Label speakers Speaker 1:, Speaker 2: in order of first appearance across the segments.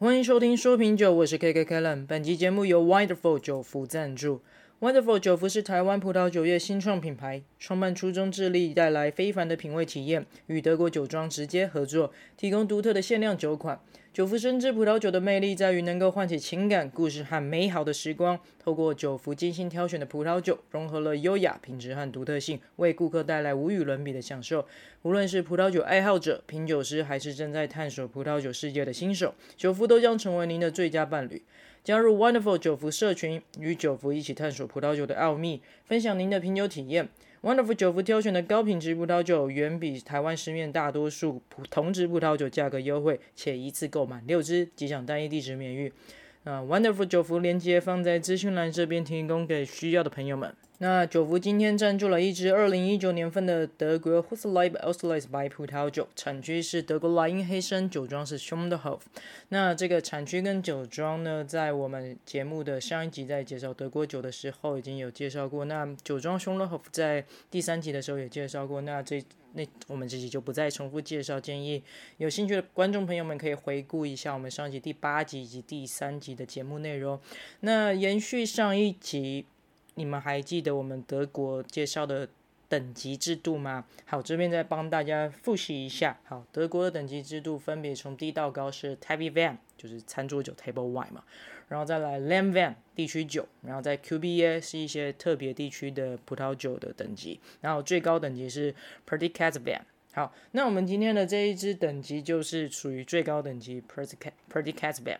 Speaker 1: 欢迎收听说品酒，我是 KK Kellen。本集节目由 Wonderful 酒福赞助。Wonderful 酒福是台湾葡萄酒业新创品牌，创办初衷致力带来非凡的品味体验，与德国酒庄直接合作，提供独特的限量酒款。酒福深知葡萄酒的魅力在于能够唤起情感、故事和美好的时光。透过酒福精心挑选的葡萄酒，融合了优雅品质和独特性，为顾客带来无与伦比的享受。无论是葡萄酒爱好者、品酒师，还是正在探索葡萄酒世界的新手，酒福都将成为您的最佳伴侣。加入 Wonderful 酒福社群，与酒福一起探索葡萄酒的奥秘，分享您的品酒体验。Wonderful 酒福挑选的高品质葡萄酒，远比台湾市面大多数同质葡萄酒价格优惠，且一次购买六支即享单一地址免运。啊，Wonderful 酒福链接放在资讯栏这边，提供给需要的朋友们。那酒福今天赞助了一支二零一九年份的德国 Husleib Auslese 白葡萄酒，产区是德国莱茵黑森，酒庄是 Schonhof。那这个产区跟酒庄呢，在我们节目的上一集在介绍德国酒的时候已经有介绍过。那酒庄 Schonhof 在第三集的时候也介绍过。那这那我们这集就不再重复介绍，建议有兴趣的观众朋友们可以回顾一下我们上一集第八集以及第三集的节目内容。那延续上一集。你们还记得我们德国介绍的等级制度吗？好，这边再帮大家复习一下。好，德国的等级制度分别从低到高是 Table One，就是餐桌酒 Table Wine 嘛，然后再来 Land One 地区酒，然后在 QBA 是一些特别地区的葡萄酒的等级，然后最高等级是 Prädikatswein。好，那我们今天的这一支等级就是属于最高等级 Prädikatswein。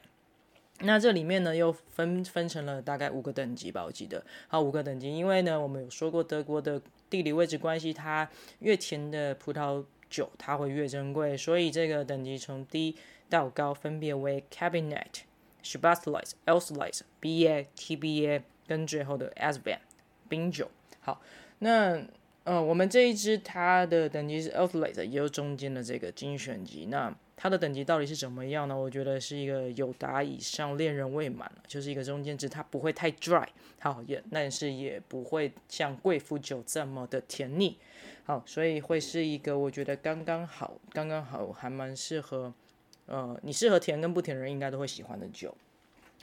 Speaker 1: 那这里面呢，又分分成了大概五个等级吧，我记得，好，五个等级，因为呢，我们有说过德国的地理位置关系，它越甜的葡萄酒它会越珍贵，所以这个等级从低到高分别为 Cabernet、Schwarzes、Auslese、BA、TBA 跟最后的 Asban 冰酒。好，那。呃，我们这一支它的等级是 Auslese，也有中间的这个精选级。那它的等级到底是怎么样呢？我觉得是一个友达以上恋人未满，就是一个中间值，它不会太 dry，好也，但是也不会像贵妇酒这么的甜腻，好，所以会是一个我觉得刚刚好，刚刚好，还蛮适合，呃，你适合甜跟不甜的人应该都会喜欢的酒。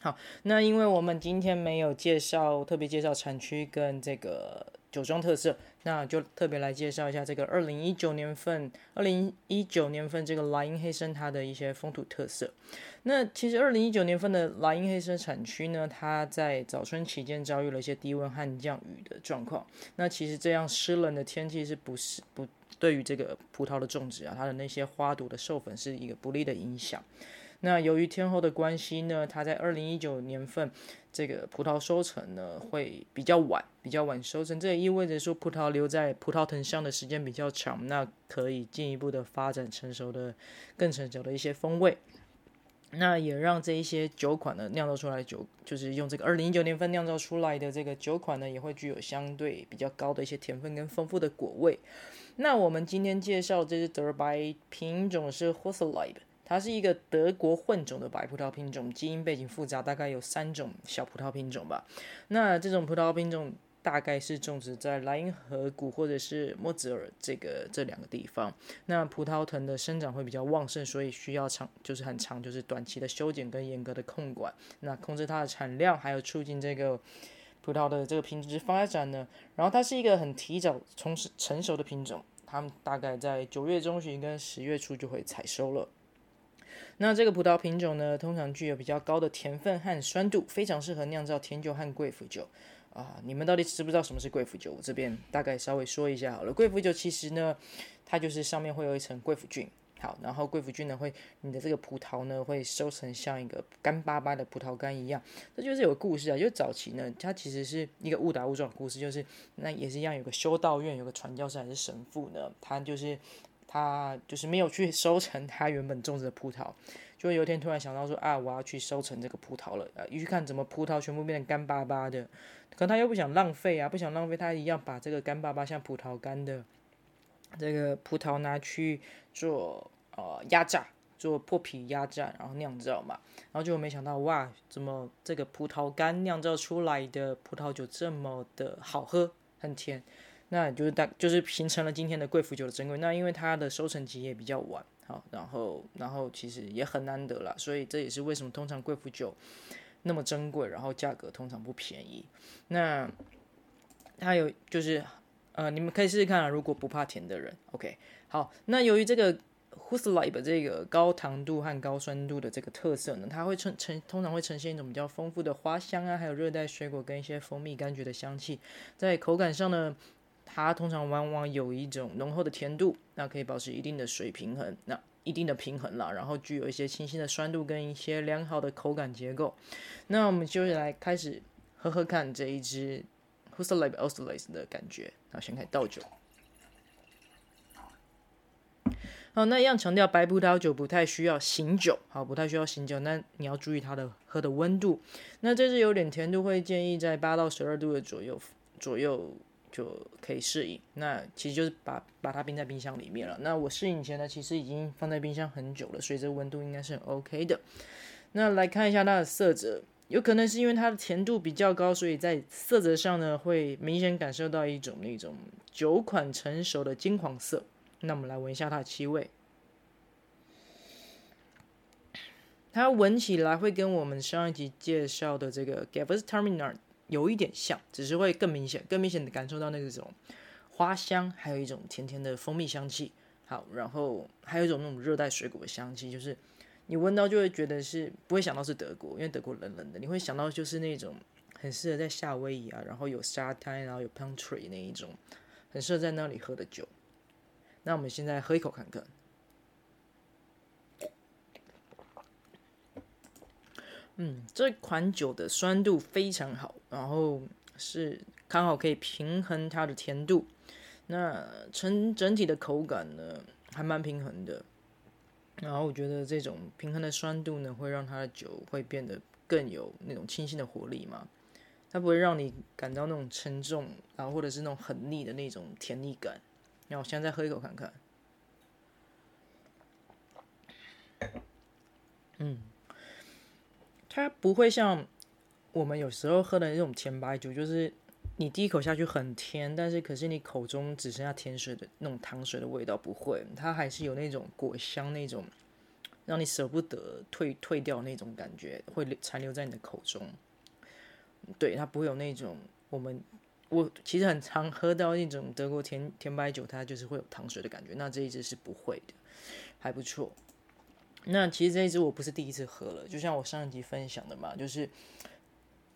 Speaker 1: 好，那因为我们今天没有介绍特别介绍产区跟这个。酒庄特色，那就特别来介绍一下这个二零一九年份，二零一九年份这个莱茵黑森它的一些风土特色。那其实二零一九年份的莱茵黑森产区呢，它在早春期间遭遇了一些低温和降雨的状况。那其实这样湿冷的天气是不是不对于这个葡萄的种植啊，它的那些花朵的授粉是一个不利的影响。那由于天候的关系呢，它在二零一九年份这个葡萄收成呢会比较晚，比较晚收成，这也意味着说葡萄留在葡萄藤上的时间比较长，那可以进一步的发展成熟的、更成熟的一些风味。那也让这一些酒款呢酿造出来酒，就是用这个二零一九年份酿造出来的这个酒款呢，也会具有相对比较高的一些甜分跟丰富的果味。那我们今天介绍这支德白品种是 Husleib 它是一个德国混种的白葡萄品种，基因背景复杂，大概有三种小葡萄品种吧。那这种葡萄品种大概是种植在莱茵河谷或者是莫兹尔这个这两个地方。那葡萄藤的生长会比较旺盛，所以需要长就是很长，就是短期的修剪跟严格的控管，那控制它的产量，还有促进这个葡萄的这个品质发展呢。然后它是一个很提早从成熟的品种，它们大概在九月中旬跟十月初就会采收了。那这个葡萄品种呢，通常具有比较高的甜分和酸度，非常适合酿造甜酒和贵腐酒啊。你们到底知不知道什么是贵腐酒？我这边大概稍微说一下好了。贵腐酒其实呢，它就是上面会有一层贵腐菌，好，然后贵腐菌呢会，你的这个葡萄呢会收成像一个干巴巴的葡萄干一样。这就是有个故事啊，就早期呢，它其实是一个误打误撞的故事，就是那也是一样，有个修道院有个传教士还是神父呢，他就是。他就是没有去 收成他原本种植的葡萄，就有一天突然想到说啊，我要去收成这个葡萄了。啊，一去看怎么葡萄全部变成干巴巴的，可他又不想浪费啊，不想浪费，他一样把这个干巴巴像葡萄干的这个葡萄拿去做呃压榨，做破皮压榨，然后酿造嘛。然后就没想到哇，怎么这个葡萄干酿造出来的葡萄酒这么的好喝，很甜。那就是大，就是形成了今天的贵腐酒的珍贵。那因为它的收成期也比较晚，好，然后然后其实也很难得啦，所以这也是为什么通常贵腐酒那么珍贵，然后价格通常不便宜。那它有就是，呃，你们可以试试看啊，如果不怕甜的人，OK。好，那由于这个 Hussleib 这个高糖度和高酸度的这个特色呢，它会呈呈通常会呈现一种比较丰富的花香啊，还有热带水果跟一些蜂蜜柑橘的香气，在口感上呢。它通常往往有一种浓厚的甜度，那可以保持一定的水平衡，那一定的平衡啦，然后具有一些清新的酸度跟一些良好的口感结构。那我们就来开始喝喝看这一支 Hussleib Auslese 的感觉。好，先开始倒酒。好，那一样强调白葡萄酒不太需要醒酒，好，不太需要醒酒，那你要注意它的喝的温度。那这支有点甜度，会建议在八到十二度的左右左右。就可以适应，那其实就是把把它冰在冰箱里面了。那我适应前呢，其实已经放在冰箱很久了，所以这温度应该是很 OK 的。那来看一下它的色泽，有可能是因为它的甜度比较高，所以在色泽上呢，会明显感受到一种那种酒款成熟的金黄色。那我们来闻一下它的气味，它闻起来会跟我们上一集介绍的这个 Gewürztraminer 有一点像，只是会更明显、更明显的感受到那种花香，还有一种甜甜的蜂蜜香气。好，然后还有一种那种热带水果的香气，就是你闻到就会觉得是不会想到是德国，因为德国冷冷的，你会想到就是那种很适合在夏威夷啊，然后有沙滩，然后有 palm tree 那一种，很适合在那里喝的酒。那我们现在喝一口看看。嗯，这款酒的酸度非常好，然后是刚好可以平衡它的甜度。那整整体的口感呢，还蛮平衡的。然后我觉得这种平衡的酸度呢，会让它的酒会变得更有那种清新的活力嘛。它不会让你感到那种沉重，然后或者是那种很腻的那种甜腻感。那我现在再喝一口看看。嗯。它不会像我们有时候喝的那种甜白酒，就是你第一口下去很甜，但是可是你口中只剩下甜水的那种糖水的味道，不会，它还是有那种果香，那种让你舍不得退退掉那种感觉，会残留在你的口中。对，它不会有那种我们我其实很常喝到那种德国甜甜白酒，它就是会有糖水的感觉，那这一支是不会的，还不错。那其实这一支我不是第一次喝了，就像我上一集分享的嘛，就是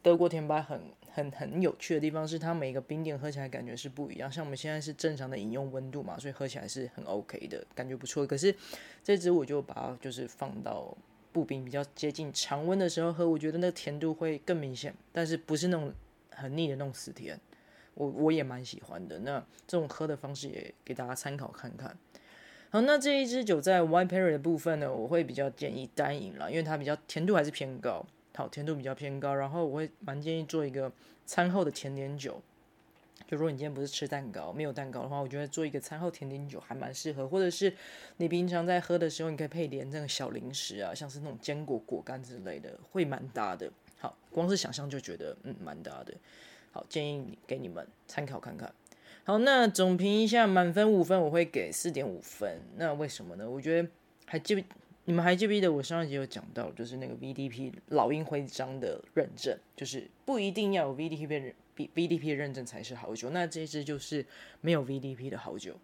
Speaker 1: 德国甜白很很很有趣的地方是，它每个冰点喝起来感觉是不一样。像我们现在是正常的饮用温度嘛，所以喝起来是很 OK 的，感觉不错。可是这支我就把它就是放到不冰比较接近常温的时候喝，我觉得那甜度会更明显，但是不是那种很腻的那种死甜，我我也蛮喜欢的。那这种喝的方式也给大家参考看看。好，那这一支酒在 wine pairing 的部分呢，我会比较建议单饮啦，因为它比较甜度还是偏高，好，甜度比较偏高，然后我会蛮建议做一个餐后的甜点酒。就如果你今天不是吃蛋糕，没有蛋糕的话，我觉得做一个餐后甜点酒还蛮适合，或者是你平常在喝的时候，你可以配点这个小零食啊，像是那种坚果果干之类的，会蛮搭的。好，光是想象就觉得嗯蛮搭的。好，建议给你们参考看看。好，那总评一下，满分五分，我会给四点五分。那为什么呢？我觉得还记不，你们还记不记得我上一集有讲到，就是那个 VDP 老鹰徽章的认证，就是不一定要有 VDP 认 V VDP 认证才是好酒。那这支就是没有 VDP 的好酒，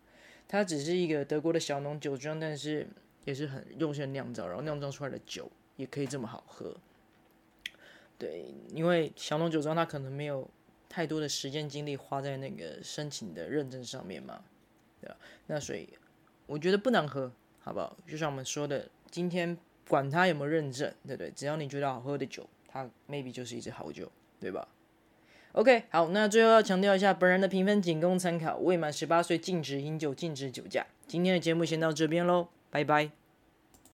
Speaker 1: 它只是一个德国的小农酒庄，但是也是很用心酿造，然后酿造出来的酒也可以这么好喝。对，因为小农酒庄它可能没有。太多的时间精力花在那个申请的认证上面嘛，对吧？那所以我觉得不难喝，好不好？就像我们说的，今天管它有没有认证，对不对？只要你觉得好喝的酒，它 maybe 就是一支好酒，对吧？OK，好，那最后要强调一下，本人的评分仅供参考，未满十八岁禁止饮酒，禁止酒驾。今天的节目先到这边喽，拜拜。